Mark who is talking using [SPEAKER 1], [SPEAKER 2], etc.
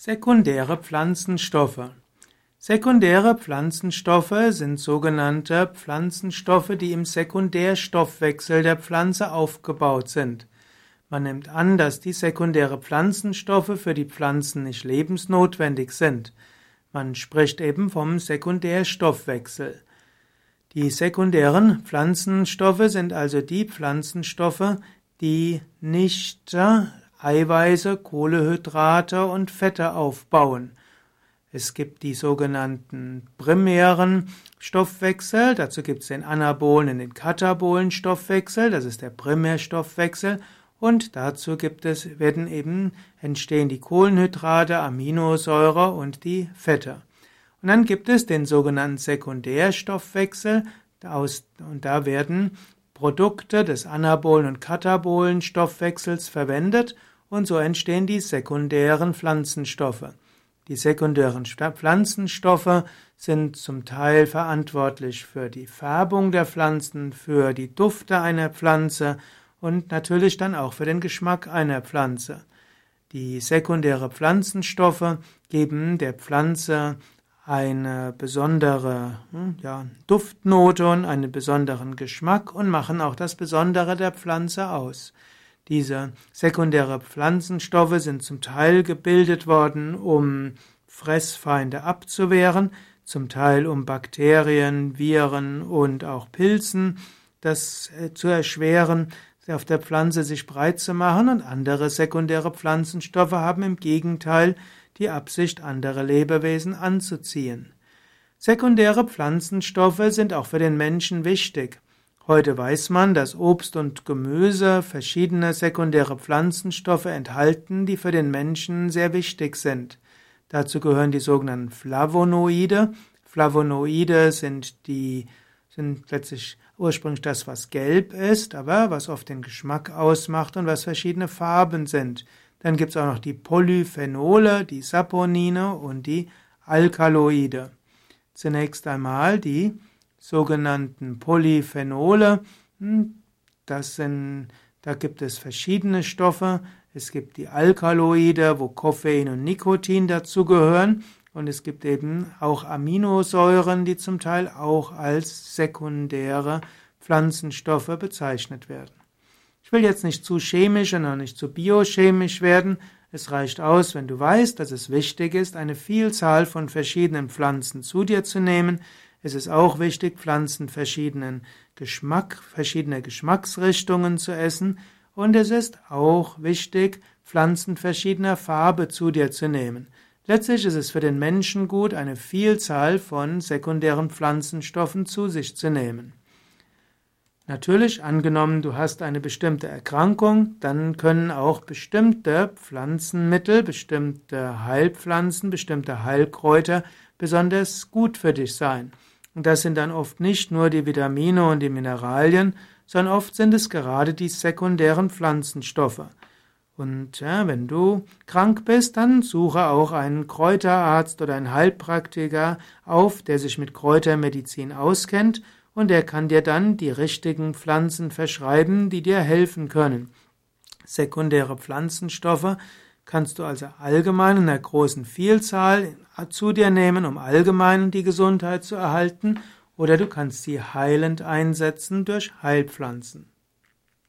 [SPEAKER 1] Sekundäre Pflanzenstoffe. Sekundäre Pflanzenstoffe sind sogenannte Pflanzenstoffe, die im Sekundärstoffwechsel der Pflanze aufgebaut sind. Man nimmt an, dass die sekundäre Pflanzenstoffe für die Pflanzen nicht lebensnotwendig sind. Man spricht eben vom Sekundärstoffwechsel. Die sekundären Pflanzenstoffe sind also die Pflanzenstoffe, die nicht Eiweiße, Kohlehydrate und Fette aufbauen. Es gibt die sogenannten primären Stoffwechsel, dazu gibt es den anabolen und den katabolen Stoffwechsel, das ist der Primärstoffwechsel, und dazu gibt es, werden eben, entstehen die Kohlenhydrate, Aminosäure und die Fette. Und dann gibt es den sogenannten Sekundärstoffwechsel, und da werden Produkte des anabolen und katabolen Stoffwechsels verwendet und so entstehen die sekundären Pflanzenstoffe. Die sekundären Pflanzenstoffe sind zum Teil verantwortlich für die Färbung der Pflanzen, für die Dufte einer Pflanze und natürlich dann auch für den Geschmack einer Pflanze. Die sekundäre Pflanzenstoffe geben der Pflanze eine besondere hm, ja, Duftnote und einen besonderen Geschmack und machen auch das Besondere der Pflanze aus. Diese sekundäre Pflanzenstoffe sind zum Teil gebildet worden, um Fressfeinde abzuwehren, zum Teil um Bakterien, Viren und auch Pilzen das äh, zu erschweren, auf der Pflanze sich breit zu machen und andere sekundäre Pflanzenstoffe haben im Gegenteil die Absicht, andere Lebewesen anzuziehen. Sekundäre Pflanzenstoffe sind auch für den Menschen wichtig. Heute weiß man, dass Obst und Gemüse verschiedene sekundäre Pflanzenstoffe enthalten, die für den Menschen sehr wichtig sind. Dazu gehören die sogenannten Flavonoide. Flavonoide sind die sind letztlich ursprünglich das, was gelb ist, aber was oft den Geschmack ausmacht und was verschiedene Farben sind. Dann gibt es auch noch die Polyphenole, die Saponine und die Alkaloide. Zunächst einmal die sogenannten Polyphenole. Hm, das sind, da gibt es verschiedene Stoffe. Es gibt die Alkaloide, wo Koffein und Nikotin dazugehören. Und es gibt eben auch Aminosäuren, die zum Teil auch als sekundäre Pflanzenstoffe bezeichnet werden. Ich will jetzt nicht zu chemisch und auch nicht zu biochemisch werden. Es reicht aus, wenn du weißt, dass es wichtig ist, eine Vielzahl von verschiedenen Pflanzen zu dir zu nehmen, es ist auch wichtig, Pflanzen verschiedenen Geschmack, verschiedener Geschmacksrichtungen zu essen. Und es ist auch wichtig, Pflanzen verschiedener Farbe zu dir zu nehmen. Letztlich ist es für den Menschen gut, eine Vielzahl von sekundären Pflanzenstoffen zu sich zu nehmen. Natürlich, angenommen, du hast eine bestimmte Erkrankung, dann können auch bestimmte Pflanzenmittel, bestimmte Heilpflanzen, bestimmte Heilkräuter besonders gut für dich sein. Und das sind dann oft nicht nur die Vitamine und die Mineralien, sondern oft sind es gerade die sekundären Pflanzenstoffe. Und ja, wenn du krank bist, dann suche auch einen Kräuterarzt oder einen Heilpraktiker auf, der sich mit Kräutermedizin auskennt und der kann dir dann die richtigen Pflanzen verschreiben, die dir helfen können. Sekundäre Pflanzenstoffe kannst du also allgemein in einer großen Vielzahl zu dir nehmen, um allgemein die Gesundheit zu erhalten, oder du kannst sie heilend einsetzen durch Heilpflanzen.